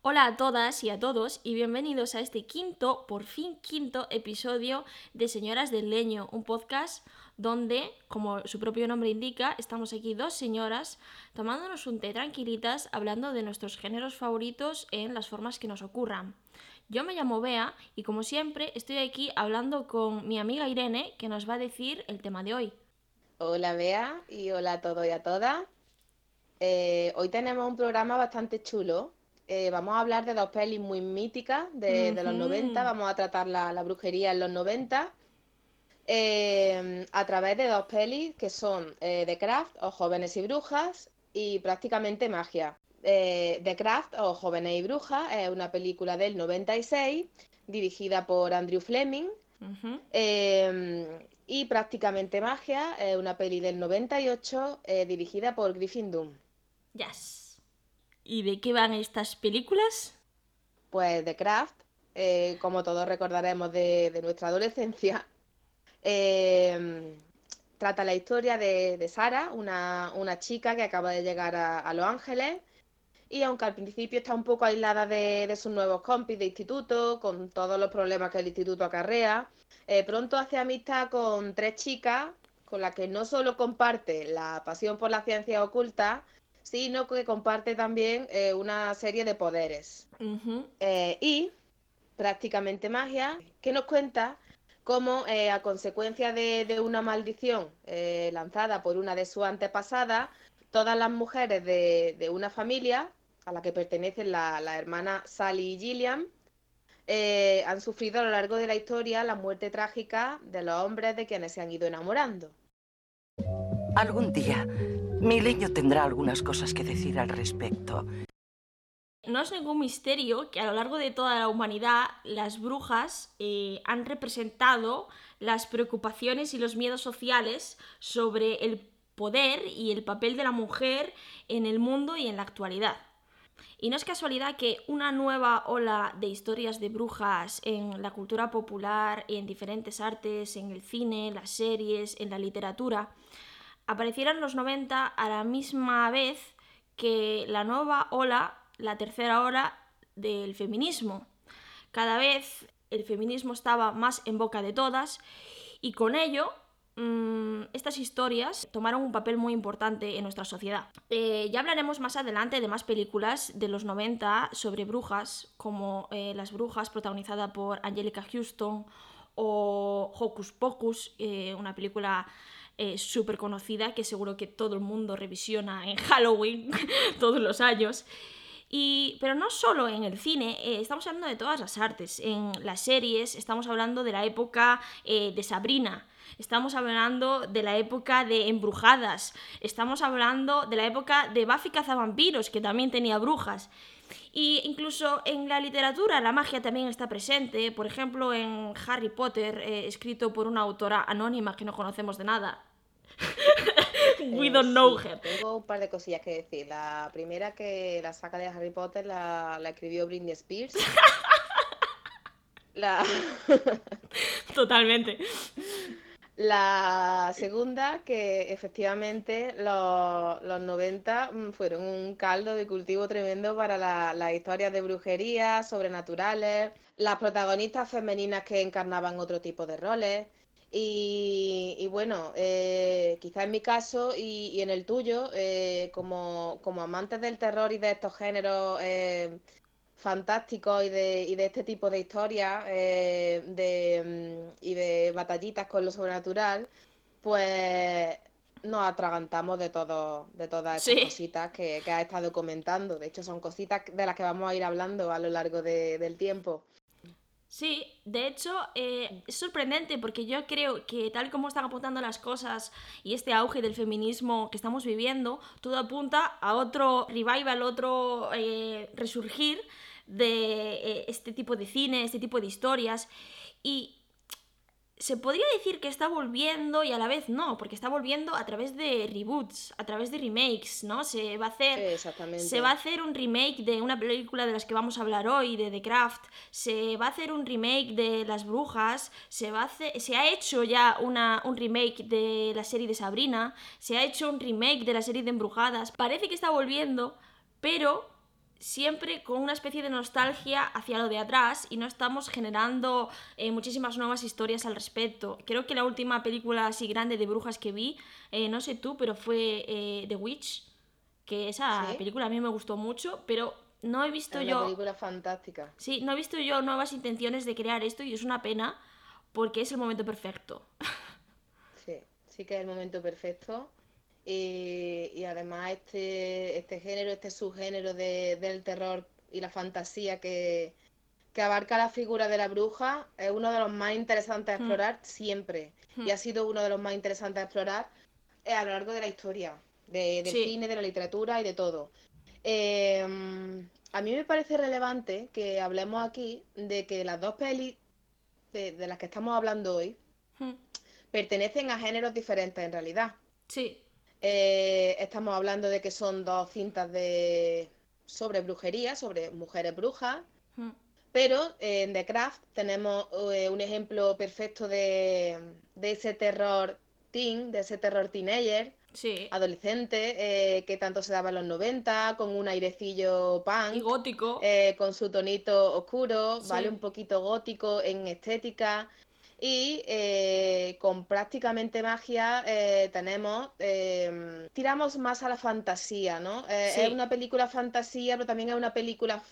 Hola a todas y a todos y bienvenidos a este quinto, por fin quinto episodio de Señoras del Leño, un podcast donde, como su propio nombre indica, estamos aquí dos señoras tomándonos un té tranquilitas hablando de nuestros géneros favoritos en las formas que nos ocurran. Yo me llamo Bea y como siempre estoy aquí hablando con mi amiga Irene que nos va a decir el tema de hoy. Hola Bea y hola a todos y a todas. Eh, hoy tenemos un programa bastante chulo. Eh, vamos a hablar de dos pelis muy míticas de, de los Ujú. 90. Vamos a tratar la, la brujería en los 90 eh, a través de dos pelis que son eh, The Craft o Jóvenes y Brujas y prácticamente magia. The Craft o Jóvenes y Brujas es una película del 96 dirigida por Andrew Fleming y prácticamente magia es una peli del 98 eh, dirigida por Griffin Dunn. Yes. ¿Y de qué van estas películas? Pues The Craft, eh, como todos recordaremos de, de nuestra adolescencia, eh, trata la historia de, de Sara, una, chica que acaba de llegar a, Los Ángeles y aunque al principio está un poco aislada de, de sus nuevos compis de instituto, con todos los problemas que el instituto acarrea, eh, pronto hace amistad con tres chicas con las que no solo comparte la pasión por la ciencia oculta, sino que comparte también eh, una serie de poderes. Eh, y prácticamente magia, que nos cuenta cómo eh, a consecuencia de, de una maldición eh, lanzada por una de sus antepasadas, todas las mujeres de, de una familia a la que pertenecen la, la hermana Sally y Gillian, eh, han sufrido a lo largo de la historia la muerte trágica de los hombres de quienes se han ido enamorando. Algún día, mi leño tendrá algunas cosas que decir al respecto. No es ningún misterio que a lo largo de toda la humanidad las brujas eh, han representado las preocupaciones y los miedos sociales sobre el poder y el papel de la mujer en el mundo y en la actualidad. Y no es casualidad que una nueva ola de historias de brujas en la cultura popular, en diferentes artes, en el cine, las series, en la literatura, apareciera en los 90 a la misma vez que la nueva ola, la tercera ola del feminismo. Cada vez el feminismo estaba más en boca de todas y con ello mm, estas historias tomaron un papel muy importante en nuestra sociedad. Eh, ya hablaremos más adelante de más películas de los 90 sobre brujas, como eh, Las Brujas, protagonizada por Angelica Houston, o Hocus Pocus, eh, una película eh, súper conocida que seguro que todo el mundo revisiona en Halloween todos los años. Y, pero no solo en el cine, eh, estamos hablando de todas las artes. En las series estamos hablando de la época eh, de Sabrina, estamos hablando de la época de Embrujadas, estamos hablando de la época de Buffy Cazavampiros, que también tenía brujas. Y incluso en la literatura la magia también está presente, por ejemplo en Harry Potter, eh, escrito por una autora anónima que no conocemos de nada. We Eh, don't know sí, her. Tengo un par de cosillas que decir. La primera que la saga de Harry Potter la, la escribió Britney Spears. La, Totalmente. la segunda que efectivamente los, los 90 mm, fueron un caldo de cultivo tremendo para la- las historias de brujería, sobrenaturales, las protagonistas femeninas que encarnaban otro tipo de roles. Y, y bueno, eh, quizá en mi caso y, y en el tuyo, eh, como, como amantes del terror y de estos géneros eh, fantásticos y de, y de este tipo de historias eh, de, mm, y de batallitas con lo sobrenatural, pues nos atragantamos de todo, de todas estas Sí. cositas que, que has estado comentando. De hecho, son cositas de las que vamos a ir hablando a lo largo de- del tiempo. Sí, de hecho eh, es sorprendente porque yo creo que tal como están apuntando las cosas y este auge del feminismo que estamos viviendo, todo apunta a otro revival, otro eh, resurgir de eh, este tipo de cine, este tipo de historias. Y se podría decir que está volviendo y a la vez no, porque está volviendo a través de reboots, a través de remakes, ¿no? Se va a hacer se va a hacer un remake de una película de las que vamos a hablar hoy, de The Craft. Se va a hacer un remake de Las Brujas. Se, va a hacer- se ha hecho ya una, un remake de la serie de Sabrina. Se ha hecho un remake de la serie de Embrujadas. Parece que está volviendo, pero siempre con una especie de nostalgia hacia lo de atrás y no estamos generando eh, muchísimas nuevas historias al respecto. Creo que la última película así grande de brujas que vi, eh, no sé tú, pero fue eh, The Witch, que esa película a mí me gustó mucho, pero no he visto es yo... Una película fantástica. Sí, no he visto yo nuevas intenciones de crear esto y es una pena porque es el momento perfecto. Sí, sí que es el momento perfecto. Y, además este, este género, este subgénero del terror y la fantasía que, abarca la figura de la bruja es uno de los más interesantes a hmm. explorar siempre. Hmm. Y ha sido uno de los más interesantes a explorar eh, a lo largo de la historia, del cine, de la literatura y de todo. Em, a mí me parece relevante que hablemos aquí de que las dos pelis de, las que estamos hablando hoy hmm. pertenecen a géneros diferentes en realidad. Sí. Eh, estamos hablando de que son dos cintas de sobre brujería, sobre mujeres brujas. Hmm. Pero en The Craft tenemos eh, un ejemplo perfecto de, ese terror teen, de ese terror teenager, adolescente, eh, que tanto se daba en los 90, con un airecillo punk. Y gótico. con su tonito oscuro, ¿vale? Un poquito gótico en estética. Y eh, con prácticamente magia eh, tenemos, em, tiramos más a la fantasía, ¿no? Eh, es una película fantasía, pero también es una película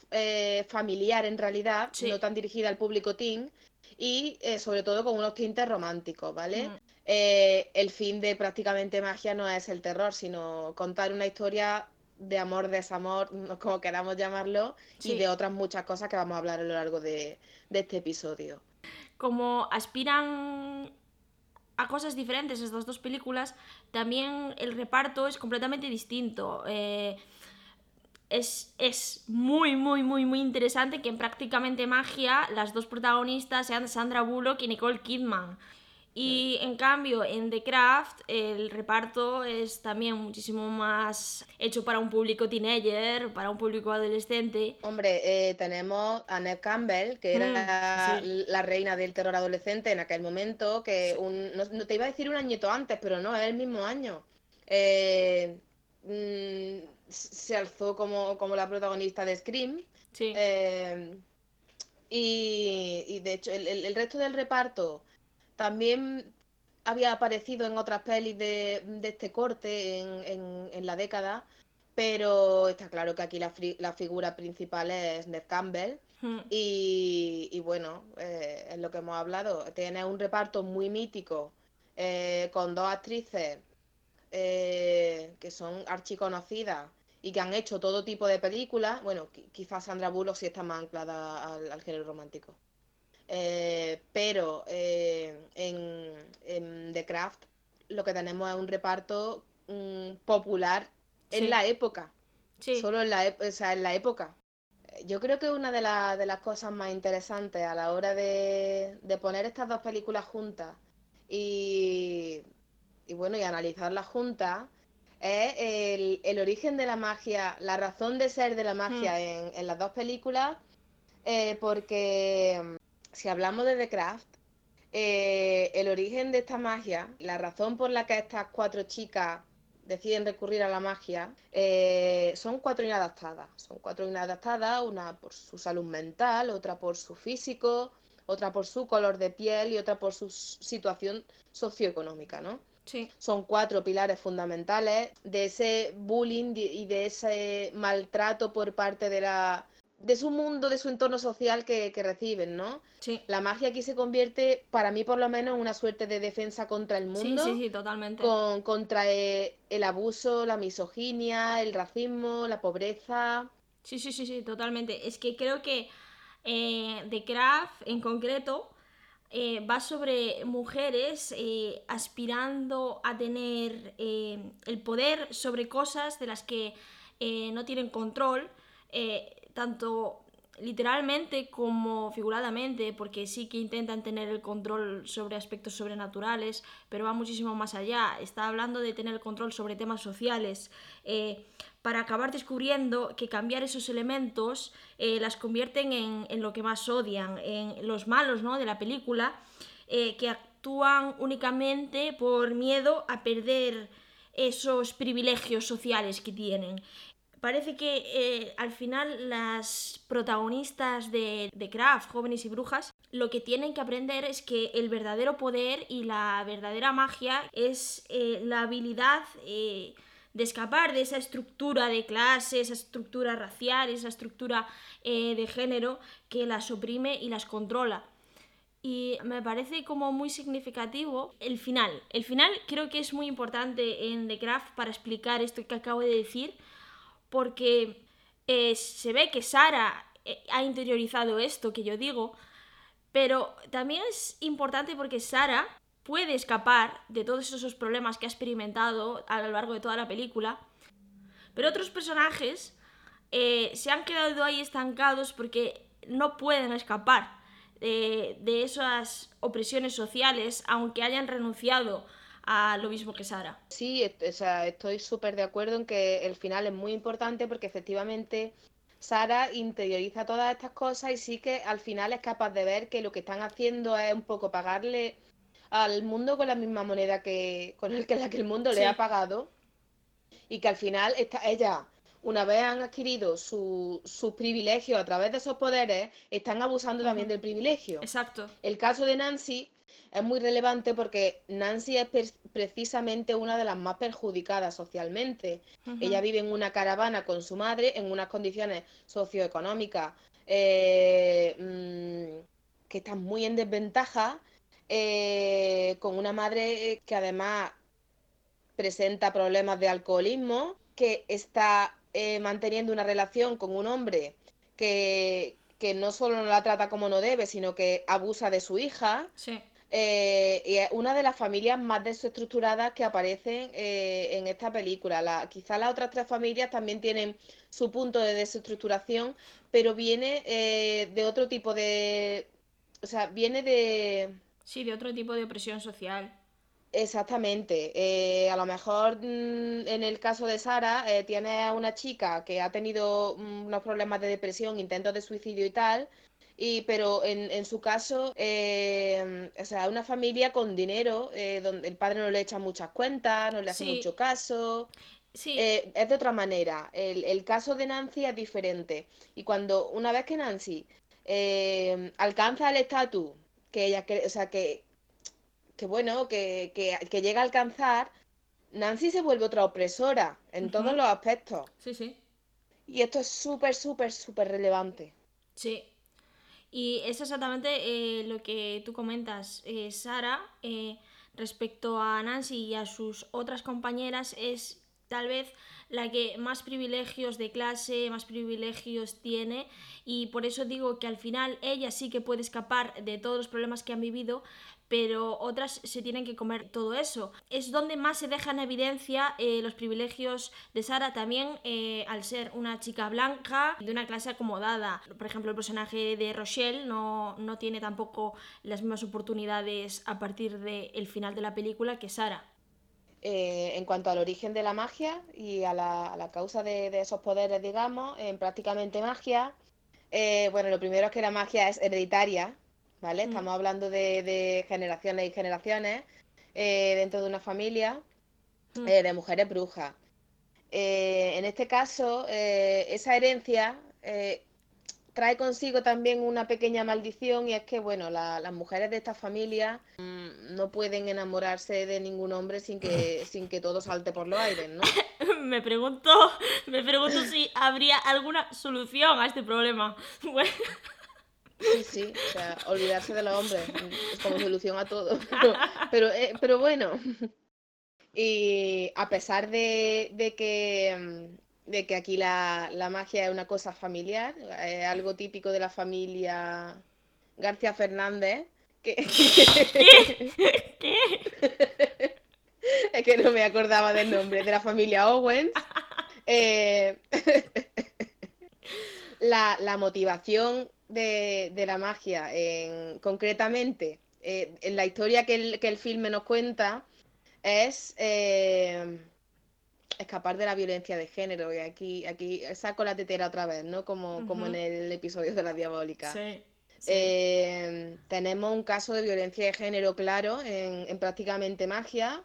familiar en realidad, no tan dirigida al público teen y sobre todo con unos tintes románticos, ¿vale? Mm. el fin de prácticamente magia no es el terror, sino contar una historia de amor, desamor, como queramos llamarlo, y de otras muchas cosas que vamos a hablar a lo largo de este episodio como aspiran a cosas diferentes estas dos películas, también el reparto es completamente distinto. Eh, es, es, muy, muy, muy, muy interesante que en prácticamente magia las dos protagonistas sean Sandra Bullock y Nicole Kidman. Y en cambio, en The Craft, el reparto es también muchísimo más hecho para un público teenager, para un público adolescente. Hombre, eh, tenemos a Ned Campbell, que era mm, la reina del terror adolescente en aquel momento, que un, no, te iba a decir un añito antes, pero no, es el mismo año. Eh, mm, se alzó como, la protagonista de Scream. Sí. Eh, y, de hecho, el resto del reparto también había aparecido en otras pelis de, este corte en, la década, pero está claro que aquí la, figura principal es Ned Campbell. Hmm. Y, bueno, eh, es lo que hemos hablado. Tiene un reparto muy mítico eh, con dos actrices eh, que son archiconocidas y que han hecho todo tipo de películas. Bueno, quizás Sandra Bullock sí está más anclada al género romántico. Eh, pero eh, en, The Craft lo que tenemos es un reparto mm, popular en la época. Solo en la, en la época. Yo creo que una de, de, las cosas más interesantes a la hora de, poner estas dos películas juntas y, bueno, y analizarlas juntas es el, origen de la magia, la razón de ser de la magia hmm. en, las dos películas, eh, porque si hablamos de The Craft, eh, el origen de esta magia, la razón por la que estas cuatro chicas deciden recurrir a la magia, eh, son cuatro inadaptadas. Son cuatro inadaptadas, una por su salud mental, otra por su físico, otra por su color de piel y otra por su situación socioeconómica, ¿no? Sí. Son cuatro pilares fundamentales de ese bullying y de ese maltrato por parte de la de su mundo, de su entorno social que, reciben, ¿no? Sí. La magia aquí se convierte, para mí por lo menos, en una suerte de defensa contra el mundo. Sí, sí, sí, totalmente. Con, contra eh, el, abuso, la misoginia, el racismo, la pobreza. Sí, sí, sí, sí, totalmente. Es que creo que eh, The Craft en concreto eh, va sobre mujeres aspirando a tener el poder sobre cosas de las que no tienen control tanto literalmente como figuradamente, porque sí que intentan tener el control sobre aspectos sobrenaturales, pero va muchísimo más allá. Está hablando de tener el control sobre temas sociales, eh, para acabar descubriendo que cambiar esos elementos eh, las convierten en, lo que más odian, en los malos ¿no? de la película, eh, que actúan únicamente por miedo a perder esos privilegios sociales que tienen parece que eh, al final las protagonistas de, de Craft, jóvenes y brujas, lo que tienen que aprender es que el verdadero poder y la verdadera magia es eh, la habilidad eh, de escapar de esa estructura de clase, esa estructura racial, esa estructura de género que las oprime y las controla. Y me parece como muy significativo el final. El final creo que es muy importante en The Craft para explicar esto que acabo de decir, porque eh, se ve que Sara eh, ha interiorizado esto que yo digo, pero también es importante porque Sara puede escapar de todos esos problemas que ha experimentado a lo largo de toda la película, pero otros personajes eh, se han quedado ahí estancados porque no pueden escapar de, de esas opresiones sociales, aunque hayan renunciado a lo mismo que Sara. Sí, estoy súper de acuerdo en que el final es muy importante porque efectivamente Sara interioriza todas estas cosas y sí que al final es capaz de ver que lo que están haciendo es un poco pagarle al mundo con la misma moneda que con el que la que el mundo le ha pagado y que al final está ella una vez han adquirido sus su privilegios a través de esos poderes, están abusando también del privilegio. Exacto. El caso de Nancy es muy relevante porque Nancy es precisamente una de las más perjudicadas socialmente. Ella vive en una caravana con su madre en unas condiciones socioeconómicas eh, mm, que están muy en desventaja, eh, con una madre que además presenta problemas de alcoholismo, que está eh, manteniendo una relación con un hombre que, que no solo no la trata como no debe, sino que abusa de su hija. Sí. Eh, y es una de las familias más desestructuradas que aparecen eh, en esta película. La, quizá las otras tres familias también tienen su punto de desestructuración, pero viene eh, de otro tipo de... O sea, viene de... Sí, de otro tipo de opresión social. Exactamente. a lo mejor mm, en el caso de Sara, tiene a una chica que ha tenido mm, unos problemas de depresión, intentos de suicidio y tal, y, pero en, en su caso, eh, o sea, una familia con dinero, eh, donde el padre no le echa muchas cuentas, no le hace mucho caso. Sí. Eh, es de otra manera. El, el, caso de Nancy es diferente. Y cuando, una vez que Nancy alcanza el estatus que ella o sea, que, que bueno, que, que, que, llega a alcanzar, Nancy se vuelve otra opresora en todos los aspectos. Sí, sí. Y esto es súper, súper, súper relevante. Sí, y es exactamente eh, lo que tú comentas, eh, Sara, eh, respecto a Nancy y a sus otras compañeras, es tal vez la que más privilegios de clase, más privilegios tiene. Y por eso digo que al final ella sí que puede escapar de todos los problemas que han vivido, pero otras se tienen que comer todo eso. Es donde más se deja en evidencia eh, los privilegios de Sara también eh, al ser una chica blanca de una clase acomodada. Por ejemplo, el personaje de Rochelle no, no tiene tampoco las mismas oportunidades a partir del final de la película que Sara. Eh, en cuanto al origen de la magia y a la, causa de, de, esos poderes, digamos, en prácticamente magia, bueno, lo primero es que la magia es hereditaria, ¿vale? Mm. Estamos hablando de, generaciones y generaciones eh, dentro de una familia mm. eh, de mujeres brujas. Eh, en este caso, esa herencia trae consigo también una pequeña maldición y es que, bueno, las mujeres de esta familia mm, no pueden enamorarse de ningún hombre sin que, sin que todo salte por los aires, ¿no? me pregunto, me pregunto si habría alguna solución a este problema. Bueno. Sí, sí, o sea, olvidarse de los hombres es como solución a todo. Pero, pero, eh, bueno, y a pesar de, que, mm, de que aquí la, la, magia es una cosa familiar, es algo típico de la familia García Fernández, que... ¿Qué? es que no me acordaba del nombre, de la familia Owens. Eh, la, la motivación de, la magia, en, concretamente, eh, en la historia que el, que el filme nos cuenta, es eh, escapar de la violencia de género. Y aquí, aquí saco la tetera otra vez, ¿no? Como, como en el episodio de la diabólica. Eh, tenemos un caso de violencia de género claro en, en prácticamente magia.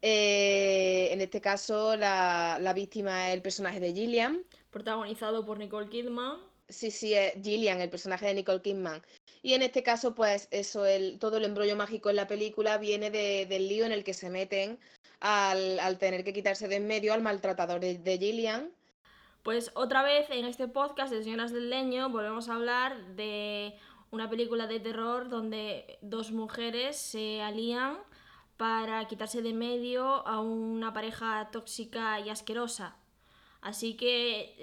Eh, en este caso, la, la víctima es el personaje de Gillian. Protagonizado por Nicole Kidman. Sí, sí, es Gillian, el personaje de Nicole Kidman. Y en este caso, pues eso, el, todo el embrollo mágico en la película viene de- del lío en el que se meten al, al tener que quitarse de en medio al maltratador de, de Gillian. Pues otra vez en este podcast de Señoras del Leño volvemos a hablar de una película de terror donde dos mujeres se alían para quitarse de medio a una pareja tóxica y asquerosa. Así que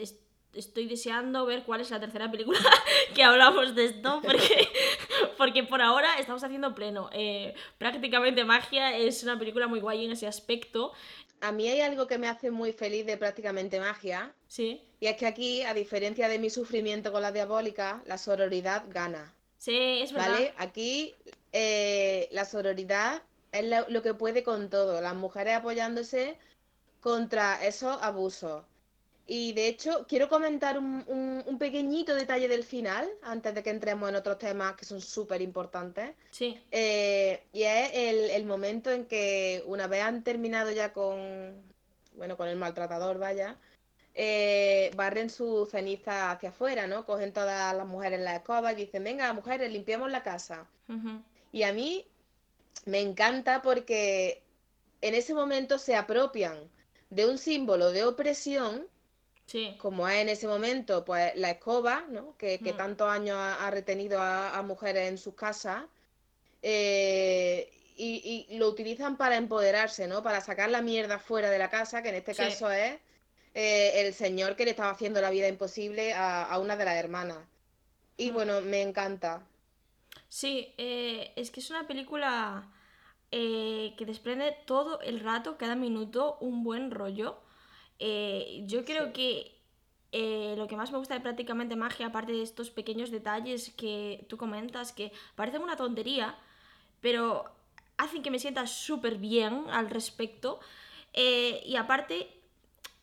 estoy deseando ver cuál es la tercera película que hablamos de esto, porque, porque por ahora estamos haciendo pleno. Eh, prácticamente Magia es una película muy guay en ese aspecto. A mí hay algo que me hace muy feliz de prácticamente magia, Sí, y es que aquí, a diferencia de mi sufrimiento con la diabólica, la sororidad gana. sí, es verdad. ¿Vale? Aquí eh, la sororidad es lo, lo que puede con todo, las mujeres apoyándose contra esos abusos. Y de hecho, quiero comentar un, un- un pequeñito detalle del final, antes de que entremos en otros temas que son súper importantes. Sí. Eh, y es el, el momento en que una vez han terminado ya con, bueno, con el maltratador, vaya, eh, barren su ceniza hacia afuera, ¿no? Cogen todas las mujeres la escoba y dicen, venga, mujeres, limpiemos la casa. Y a mí me encanta porque en ese momento se apropian de un símbolo de opresión, Sí. como es en ese momento, pues la escoba, ¿no? Que, que Mm. tantos años ha, ha retenido a, a mujeres en sus casas, eh, y, y lo utilizan para empoderarse, ¿no? Para sacar la mierda fuera de la casa, que en este Sí. caso es eh, el señor que le estaba haciendo la vida imposible a, a una de las hermanas. Y Mm. bueno, me encanta. Sí, eh, es que es una película que desprende todo el rato, cada minuto, un buen rollo. Eh, yo creo Sí. que eh, lo que más me gusta de prácticamente magia, aparte de estos pequeños detalles que tú comentas, que parecen una tontería, pero hacen que me sienta súper bien al respecto. eh, y aparte,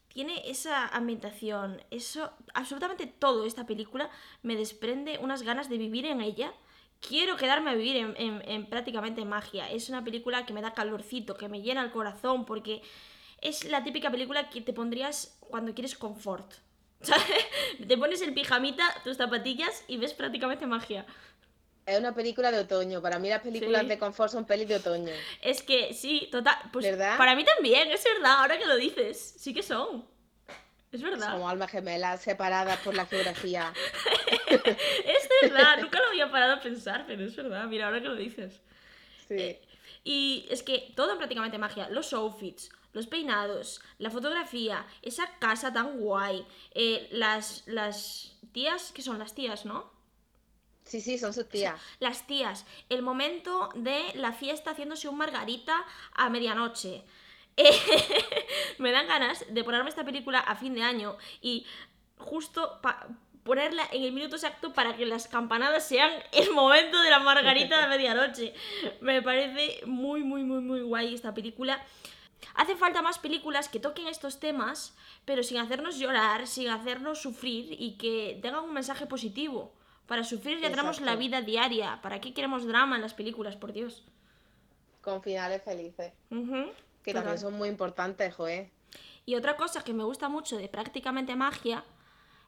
tiene esa ambientación, eso, absolutamente todo esta película me desprende unas ganas de vivir en ella. Quiero quedarme a vivir en, en- en prácticamente magia. Es una película que me da calorcito, que me llena el corazón, porque es la típica película que te pondrías cuando quieres confort. ¿Sabes? Te pones el pijamita, tus zapatillas y ves prácticamente magia. Es una película de otoño. Para mí las películas Sí. de confort son pelis de otoño. Es que sí, total. Pues ¿Verdad? para mí también, es verdad, ahora que lo dices. Sí que son. Es verdad. Somos almas gemelas separadas por la geografía. Es verdad, nunca lo había parado a pensar, pero es verdad, mira, ahora que lo dices. Sí. Y es que todo en prácticamente magia, los outfits, los peinados, la fotografía, esa casa tan guay, eh, las, las tías, que son las tías, ¿no? Sí, sí, son sus tías. Las tías, el momento de la fiesta haciéndose un margarita a medianoche. Eh, me dan ganas de ponerme esta película a fin de año y justo ponerla en el minuto exacto para que las campanadas sean el momento de la margarita de medianoche. Me parece muy, muy, muy, muy guay esta película. Hacen falta más películas que toquen estos temas, pero sin hacernos llorar, sin hacernos sufrir y que tengan un mensaje positivo. Para sufrir ya tenemos la vida diaria. ¿Para qué queremos drama en las películas, por Dios? Con finales felices. Que también son muy importantes, joder. Y otra cosa que me gusta mucho de prácticamente magia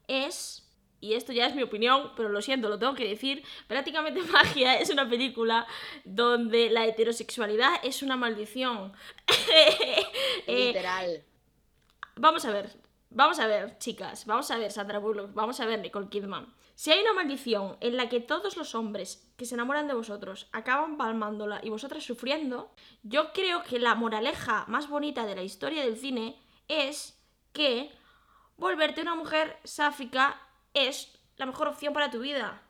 es, y esto ya es mi opinión, pero lo siento, lo tengo que decir, prácticamente magia es una película donde la heterosexualidad es una maldición. Eh, Literal. Vamos a ver, vamos a ver, chicas, vamos a ver Sandra Bullock, vamos a ver Nicole Kidman. Si hay una maldición en la que todos los hombres que se enamoran de vosotros acaban palmándola y vosotras sufriendo, yo creo que la moraleja más bonita de la historia del cine es que volverte una mujer sáfica es la mejor opción para tu vida.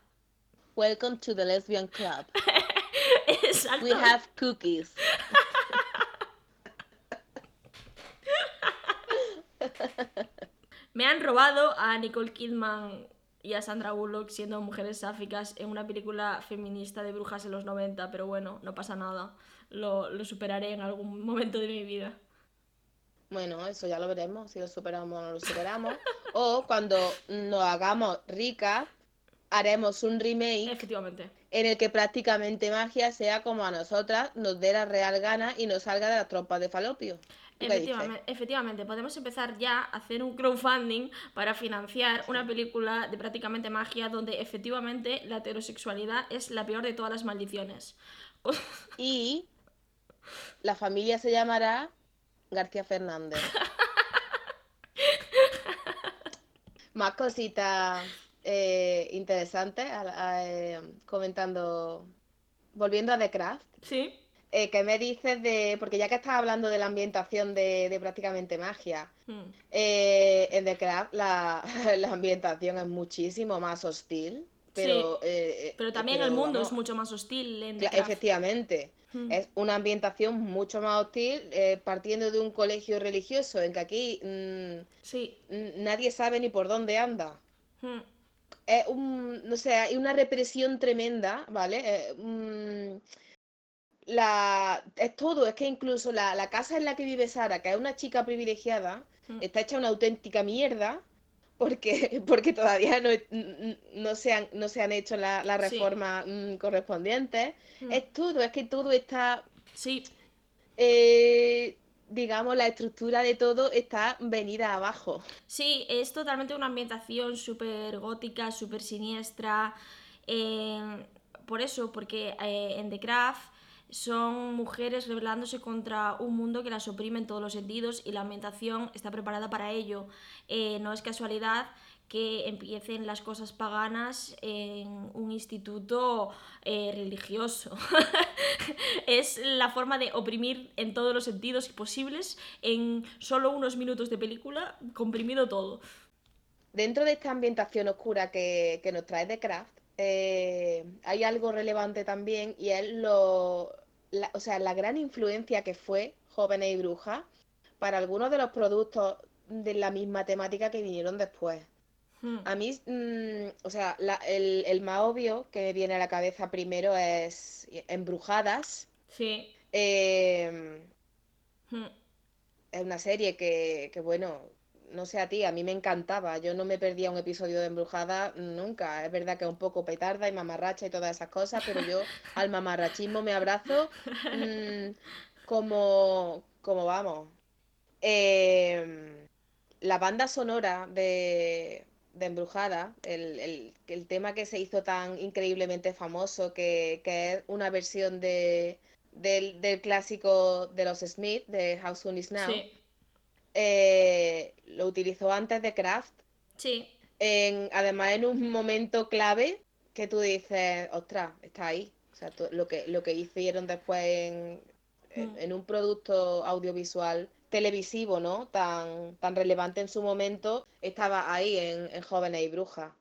Welcome to the Lesbian Club. Exacto. We have cookies. Me han robado a Nicole Kidman y a Sandra Bullock siendo mujeres sáficas en una película feminista de brujas en los 90, pero bueno, no pasa nada. Lo, lo superaré en algún momento de mi vida. Bueno, eso ya lo veremos, si lo superamos o no lo superamos. O cuando nos hagamos ricas, haremos un remake Efectivamente. en el que prácticamente magia sea como a nosotras nos dé la real gana y nos salga de las trompas de falopio. Efectivamente, efectivamente, podemos empezar ya a hacer un crowdfunding para financiar una película de prácticamente magia donde efectivamente la heterosexualidad es la peor de todas las maldiciones. Y la familia se llamará García Fernández. Más cositas eh, interesantes eh, comentando, volviendo a The Craft. Sí. Eh, ¿Qué me dices de.? Porque ya que estás hablando de la ambientación de, prácticamente magia, hmm. en The Craft la, ambientación es muchísimo más hostil. Pero, pero también el mundo es mucho más hostil en The Efectivamente. Hmm. Es una ambientación mucho más hostil, partiendo de un colegio religioso, en que aquí mm, sí. nadie sabe ni por dónde anda. Hmm es un, no sé, hay una represión tremenda, ¿vale? Eh, la, es todo, es que incluso la, casa en la que vive Sara, que es una chica privilegiada, mm. está hecha una auténtica mierda porque, porque todavía no, no, se, han, no se han hecho las la reformas mm, correspondientes. Mm. Es todo, es que todo está... Sí. Eh, digamos, la estructura de todo está venida abajo. Sí, es totalmente una ambientación súper gótica, súper siniestra. Eh, por eso, porque eh, en The Craft son mujeres rebelándose contra un mundo que las oprime en todos los sentidos y la ambientación está preparada para ello. Eh, no es casualidad que empiecen las cosas paganas en un instituto eh, religioso. es la forma de oprimir en todos los sentidos posibles en solo unos minutos de película, comprimido todo. Dentro de esta ambientación oscura que, nos trae The Craft, eh, hay algo relevante también y es lo, la, o sea, la gran influencia que fue Jóvenes y Brujas para algunos de los productos de la misma temática que vinieron después. Hmm. A mí, mm, o sea, el, más obvio que me viene a la cabeza primero es Embrujadas. Sí. Em, hmm. Es una serie que, bueno, no sé a ti, a mí me encantaba. Yo no me perdía un episodio de Embrujada nunca. Es verdad que un poco petarda y mamarracha y todas esas cosas, pero yo al mamarrachismo me abrazo mm, como, como vamos. Em, la banda sonora de, Embrujada, el, tema que se hizo tan increíblemente famoso, que, es una versión de, del, clásico de los Smith, de How Soon Is Now, eh, lo utilizó antes de Craft. Sí. En, además, en un momento clave que tú dices, ostras, está ahí. O sea, lo, que, lo que hicieron después en, en, mm. un producto audiovisual televisivo, ¿no? Tan, tan relevante en su momento, estaba ahí en, en Jóvenes y Brujas.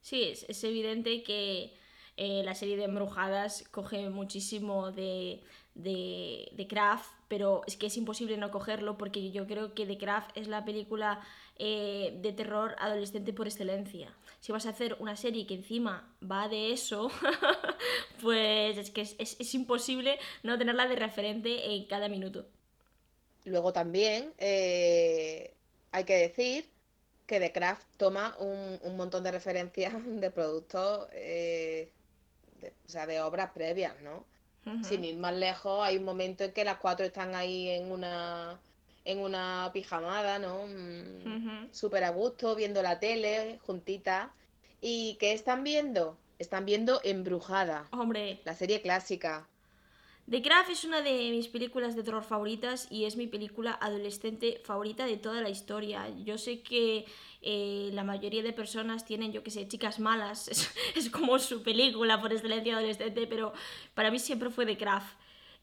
Sí, es, evidente que eh, la serie de Embrujadas coge muchísimo de, de, de, Craft, pero es que es imposible no cogerlo porque yo creo que The Craft es la película eh, de terror adolescente por excelencia. Si vas a hacer una serie que encima va de eso, pues es que es, es imposible no tenerla de referente en cada minuto. Luego también eh, hay que decir que The Craft toma un, montón de referencias de productos, eh, o sea, de obras previas, ¿no? Sin ir más lejos, hay un momento en que las cuatro están ahí en una en una pijamada, ¿no? Mm, súper a gusto, viendo la tele, juntitas. ¿Y qué están viendo? Están viendo Embrujada. Hombre. La serie clásica. The Craft es una de mis películas de terror favoritas y es mi película adolescente favorita de toda la historia. Yo sé que eh, la mayoría de personas tienen, yo que sé, chicas malas, es, como su película por excelencia adolescente, pero para mí siempre fue The Craft.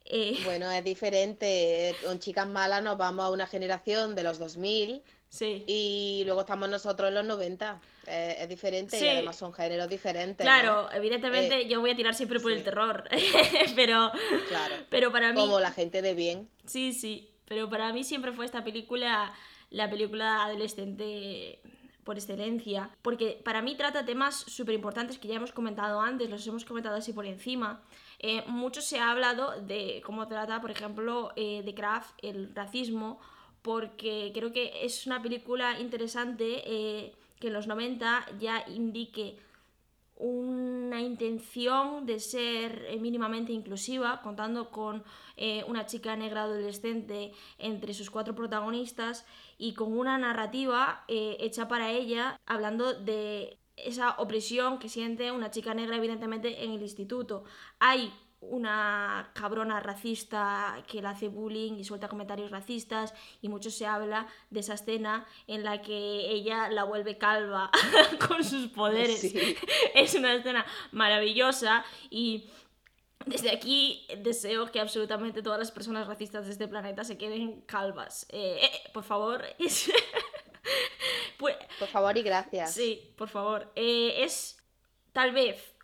Eh, bueno, es diferente. Con chicas malas nos vamos a una generación de los 2000 sí. y luego estamos nosotros en los 90. Eh, es diferente y además son géneros diferentes. Claro, evidentemente eh, yo voy a tirar siempre por el terror, pero, claro. pero para mí... Como la gente de bien. Sí, sí, pero para mí siempre fue esta película la película adolescente por excelencia, porque para mí trata temas súper importantes que ya hemos comentado antes, los hemos comentado así por encima. Eh, mucho se ha hablado de cómo trata, por ejemplo, de Kraft el racismo, porque creo que es una película interesante que en los 90 ya indique una intención de ser eh, mínimamente inclusiva, contando con eh, una chica negra adolescente entre sus cuatro protagonistas y con una narrativa eh, hecha para ella, hablando de esa opresión que siente una chica negra evidentemente en el instituto. Hay una cabrona racista que le hace bullying y suelta comentarios racistas y mucho se habla de esa escena en la que ella la vuelve calva con sus poderes. Es una escena maravillosa y desde aquí deseo que absolutamente todas las personas racistas de este planeta se queden calvas. Eh, eh, por favor. pues, por favor y gracias. Sí, por favor. Eh, es tal vez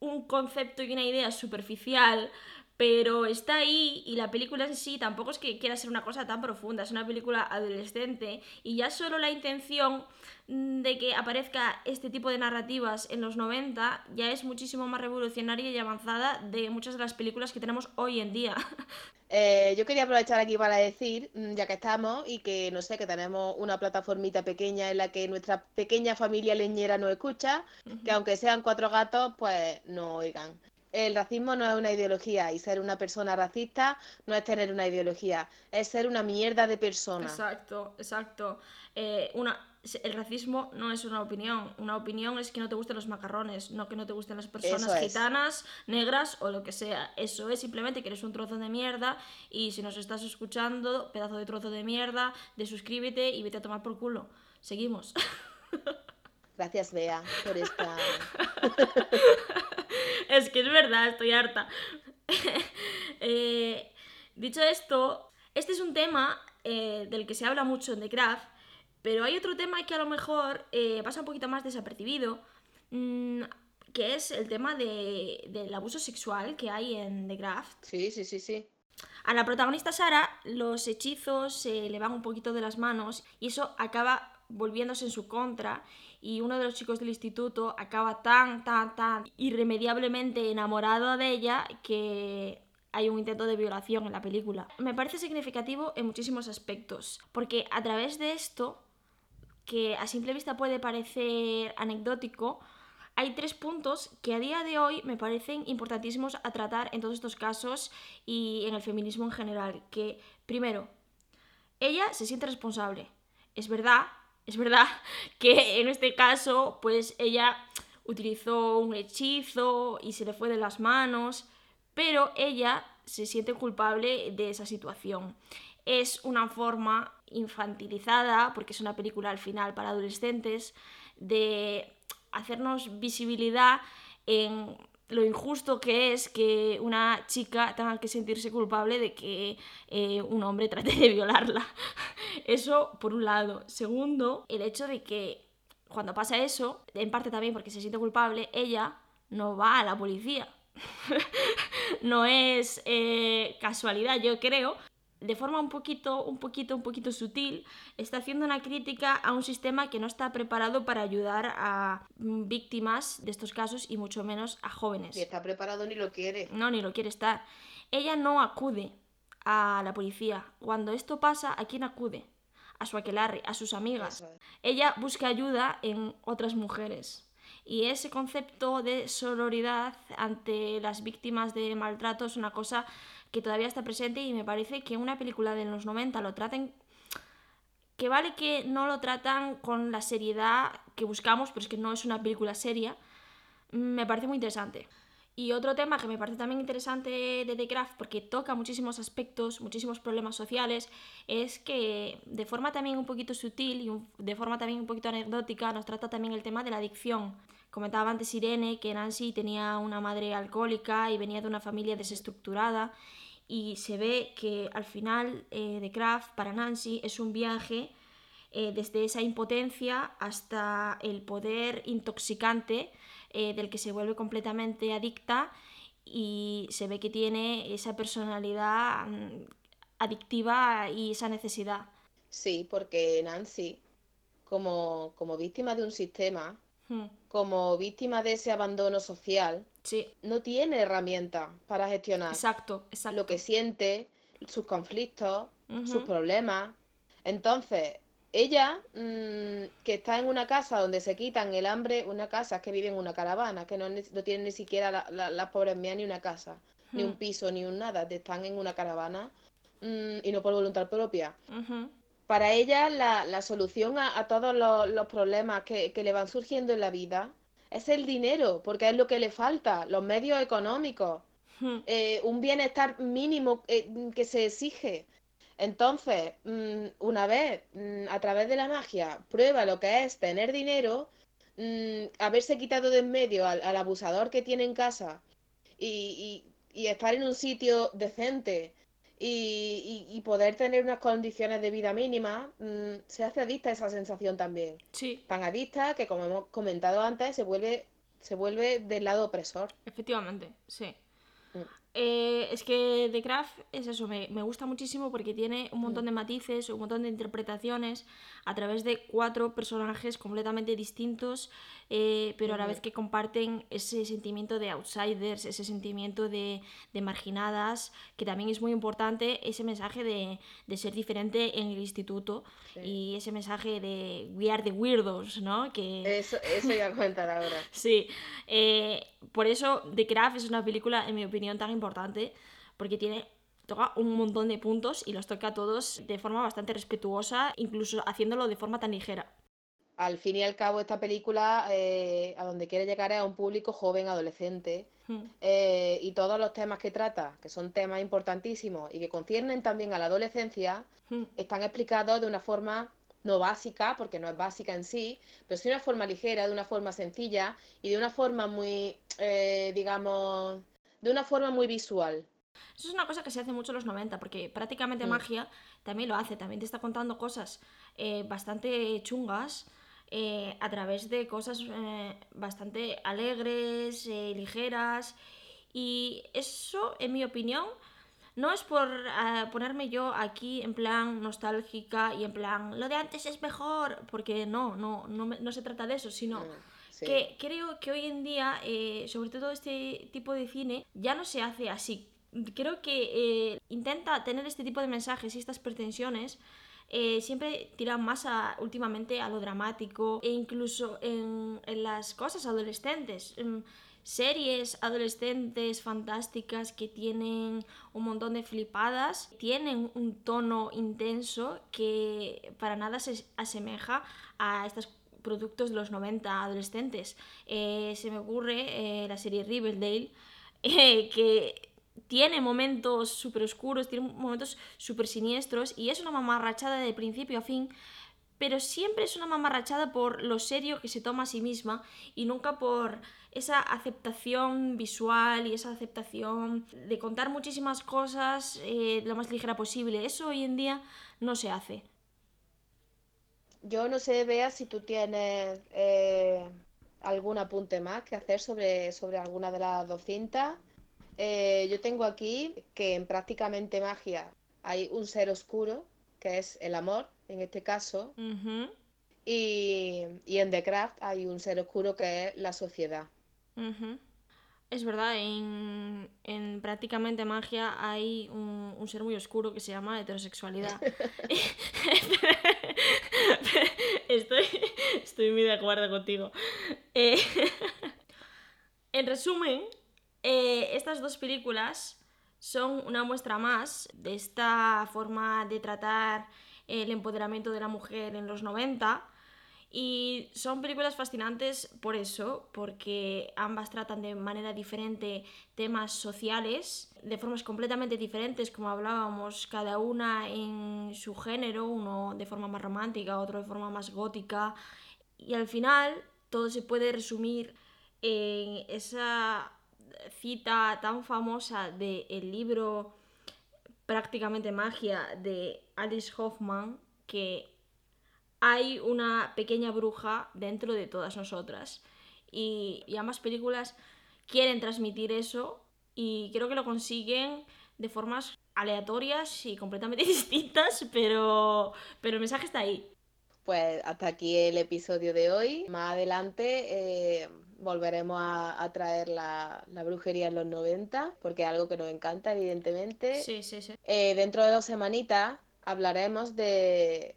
un concepto y una idea superficial, pero está ahí y la película en sí tampoco es que quiera ser una cosa tan profunda, es una película adolescente y ya solo la intención mm, de que aparezca este tipo de narrativas en los 90 ya es muchísimo más revolucionaria y avanzada de muchas de las películas que tenemos hoy en día. Eh, yo quería aprovechar aquí para decir, mm, ya que estamos y que no sé, que tenemos una plataformita pequeña en la que nuestra pequeña familia leñera nos escucha, que aunque sean cuatro gatos, pues no oigan. El racismo no es una ideología y ser una persona racista no es tener una ideología, es ser una mierda de persona. Exacto, exacto. Eh, una, el racismo no es una opinión. Una opinión es que no te gusten los macarrones, no que no te gusten las personas gitanas, negras o lo que sea. Eso es simplemente que eres un trozo de mierda y si nos estás escuchando, pedazo de trozo de mierda, de suscríbete y vete a tomar por culo. Seguimos. Gracias, Bea, por esta. es que es verdad, estoy harta. Eh, dicho esto, este es un tema eh, del que se habla mucho en The Craft pero hay otro tema que a lo mejor eh, pasa un poquito más desapercibido, mm, que es el tema del abuso sexual que hay en The Graft. Sí, sí, sí, sí. A la protagonista Sara los hechizos se le van un poquito de las manos y eso acaba volviéndose en su contra y uno de los chicos del instituto acaba tan, tan, tan irremediablemente enamorado de ella que hay un intento de violación en la película. Me parece significativo en muchísimos aspectos, porque a través de esto que a simple vista puede parecer anecdótico, hay tres puntos que a día de hoy me parecen importantísimos a tratar en todos estos casos y en el feminismo en general. Que, primero, ella se siente responsable. Es verdad, es verdad que en este caso, pues ella utilizó un hechizo y se le fue de las manos, pero ella se siente culpable de esa situación. Es una forma infantilizada, porque es una película al final para adolescentes, de hacernos visibilidad en lo injusto que es que una chica tenga que sentirse culpable de que eh, un hombre trate de violarla. Eso por un lado. Segundo, el hecho de que cuando pasa eso, en parte también porque se siente culpable, ella no va a la policía. no es eh, casualidad, yo creo, de forma un poquito, un poquito, un poquito sutil, está haciendo una crítica a un sistema que no está preparado para ayudar a mm, víctimas de estos casos y mucho menos a jóvenes. Ni está preparado ni lo quiere. No, ni lo quiere estar. Ella no acude a la policía. Cuando esto pasa, ¿a quién acude? A su aquelarre, a sus amigas. Ella busca ayuda en otras mujeres. Y ese concepto de sororidad ante las víctimas de maltrato es una cosa que todavía está presente y me parece que una película de los 90 lo traten que vale que no lo tratan con la seriedad que buscamos, pero es que no es una película seria, me parece muy interesante. Y otro tema que me parece también interesante de The Craft, porque toca muchísimos aspectos, muchísimos problemas sociales, es que de forma también un poquito sutil y de forma también un poquito anecdótica nos trata también el tema de la adicción. Comentaba antes Irene que Nancy tenía una madre alcohólica y venía de una familia desestructurada y se ve que al final eh, de Craft para Nancy es un viaje eh, desde esa impotencia hasta el poder intoxicante eh, del que se vuelve completamente adicta y se ve que tiene esa personalidad mm, adictiva y esa necesidad. Sí, porque Nancy, como, como víctima de un sistema, hmm. como víctima de ese abandono social, no tiene herramientas para gestionar exacto, lo que siente, sus conflictos, sus problemas. Entonces, ella, mm, que está en una casa donde se quitan el hambre, una casa que vive en una caravana, que no, no tienen ni siquiera las la, la pobres mías ni una casa, ni un piso, ni un nada, están en una caravana mm, y no por voluntad propia. Para ella, la, la solución a, a todos los, los problemas que, que le van surgiendo en la vida es el dinero, porque es lo que le falta, los medios económicos, Hmm. eh, un bienestar mínimo eh, que se exige. Entonces, mm, una vez mm, a través de la magia prueba lo que es tener dinero, mm, haberse quitado de en medio al, al abusador que tiene en casa y, y- y estar en un sitio decente y, y- y poder tener unas condiciones de vida mínimas, mm, se hace adicta a esa sensación también. Sí, Tan adicta que, como hemos comentado antes, se vuelve, se vuelve del lado opresor. efectivamente, sí. Mm. Eh, es que The Craft es eso, me, me gusta muchísimo porque tiene un montón Mm. de matices, un montón de interpretaciones a través de cuatro personajes completamente distintos, eh, pero a la vez que comparten ese sentimiento de outsiders, ese sentimiento de, de marginadas, que también es muy importante, ese mensaje de, de ser diferente en el instituto Sí. y ese mensaje de we are the weirdos, ¿no? Que... Eso, eso iba a comentar ahora. Sí, eh, por eso The Craft es una película, en mi opinión, tan importante, porque tiene, toca un montón de puntos y los toca a todos de forma bastante respetuosa, incluso haciéndolo de forma tan ligera. Al fin y al cabo, esta película eh, a donde quiere llegar es a un público joven, adolescente, Hmm, eh, y todos los temas que trata, que son temas importantísimos y que conciernen también a la adolescencia, hmm, están explicados de una forma no básica, porque no es básica en sí, pero sí de una forma ligera, de una forma sencilla y de una forma muy, eh, digamos, de una forma muy visual. Eso es una cosa que se hace mucho en los 90, porque prácticamente Mm. magia también lo hace, también te está contando cosas eh, bastante chungas eh, a través de cosas eh, bastante alegres, eh, ligeras, y eso, en mi opinión, no es por ah, ponerme yo aquí en plan nostálgica y en plan lo de antes es mejor, porque no, no, no, no se trata de eso, sino Mm, sí. que creo que hoy en día, eh, sobre todo este tipo de cine, ya no se hace así. Creo que eh, intenta tener este tipo de mensajes y estas pretensiones. eh, siempre tiran más a, últimamente a lo dramático e incluso en, en las cosas adolescentes. em, series adolescentes fantásticas que tienen un montón de flipadas, tienen un tono intenso que para nada se asemeja a estos productos de los 90 adolescentes. Eh, se me ocurre eh, la serie Riverdale, eh, que tiene momentos súper oscuros, tiene momentos súper siniestros y es una mamarrachada de principio a fin, pero siempre es una mamarrachada por lo serio que se toma a sí misma y nunca por esa aceptación visual y esa aceptación de contar muchísimas cosas eh, lo más ligera posible. Eso hoy en día no se hace. Yo no sé, Bea, si tú tienes eh, algún apunte más que hacer sobre, sobre alguna de las dos cintas. Eh, yo tengo aquí que en prácticamente magia hay un ser oscuro, que es el amor, en este caso, y, y en The Craft hay un ser oscuro que es la sociedad. Es verdad, en, en prácticamente magia hay un, un ser muy oscuro que se llama heterosexualidad. estoy, estoy muy de acuerdo contigo. Eh, en resumen, eh, estas dos películas son una muestra más de esta forma de tratar el empoderamiento de la mujer en los 90 y son películas fascinantes por eso, porque ambas tratan de manera diferente temas sociales, de formas completamente diferentes, como hablábamos, cada una en su género, uno de forma más romántica, otro de forma más gótica, y al final todo se puede resumir en esa cita tan famosa del libro prácticamente magia de Alice Hoffman que hay una pequeña bruja dentro de todas nosotras y, y ambas películas quieren transmitir eso y creo que lo consiguen de formas aleatorias y completamente distintas pero, pero el mensaje está ahí Pues hasta aquí el episodio de hoy. Más adelante eh, volveremos a, a traer la, la brujería en los 90, porque es algo que nos encanta, evidentemente. sí, sí, sí Eh, dentro de dos semanitas hablaremos de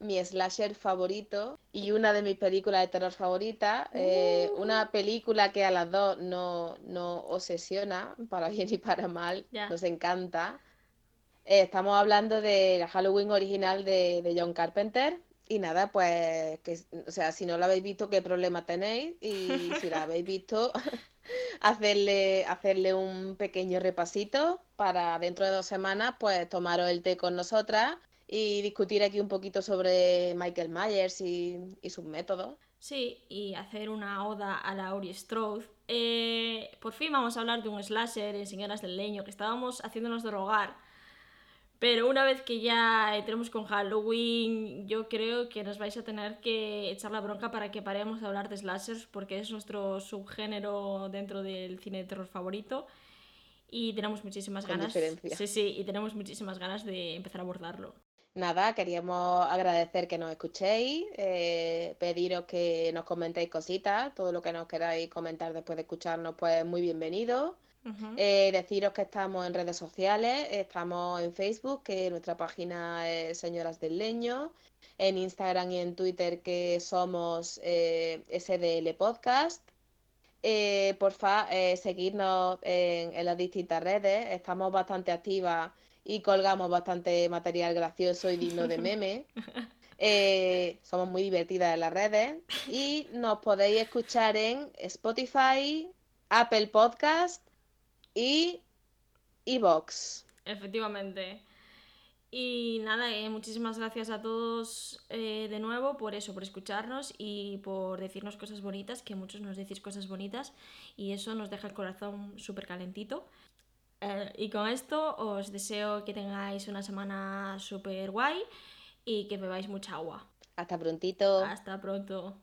mi slasher favorito y una de mis películas de terror favoritas. Eh, Uh. una película que a las dos no, no obsesiona, para bien y para mal, nos encanta. Eh, estamos hablando de la Halloween original de, de John Carpenter. Y nada, pues, que, o sea, si no la habéis visto, ¿qué problema tenéis? Y si la habéis visto, hacerle, hacerle un pequeño repasito para dentro de dos semanas, pues tomaros el té con nosotras y discutir aquí un poquito sobre Michael Myers y, y sus métodos. Sí, y hacer una oda a la Ori Strode. Eh, por fin vamos a hablar de un slasher en Señoras del Leño, que estábamos haciéndonos drogar. Pero una vez que ya entremos con Halloween, yo creo que nos vais a tener que echar la bronca para que paremos de hablar de slashers, porque es nuestro subgénero dentro del cine de terror favorito. Y tenemos muchísimas Con ganas. diferencia. Sí, sí, y tenemos muchísimas ganas de empezar a abordarlo. Nada, queríamos agradecer que nos escuchéis, eh, pediros que nos comentéis cositas, todo lo que nos queráis comentar después de escucharnos, pues muy bienvenido. Eh, deciros que estamos en redes sociales, estamos en Facebook, que nuestra página es Señoras del Leño, en Instagram y en Twitter que somos eh, SDL Podcast. Eh, porfa, eh, seguirnos en, en las distintas redes, estamos bastante activas y colgamos bastante material gracioso y digno de meme. Eh, somos muy divertidas en las redes y nos podéis escuchar en Spotify, Apple Podcast y Evox. Efectivamente. Y nada, eh, muchísimas gracias a todos eh, de nuevo por eso, por escucharnos y por decirnos cosas bonitas, que muchos nos decís cosas bonitas y eso nos deja el corazón súper calentito. Eh, y con esto os deseo que tengáis una semana súper guay y que bebáis mucha agua. Hasta prontito. Hasta pronto.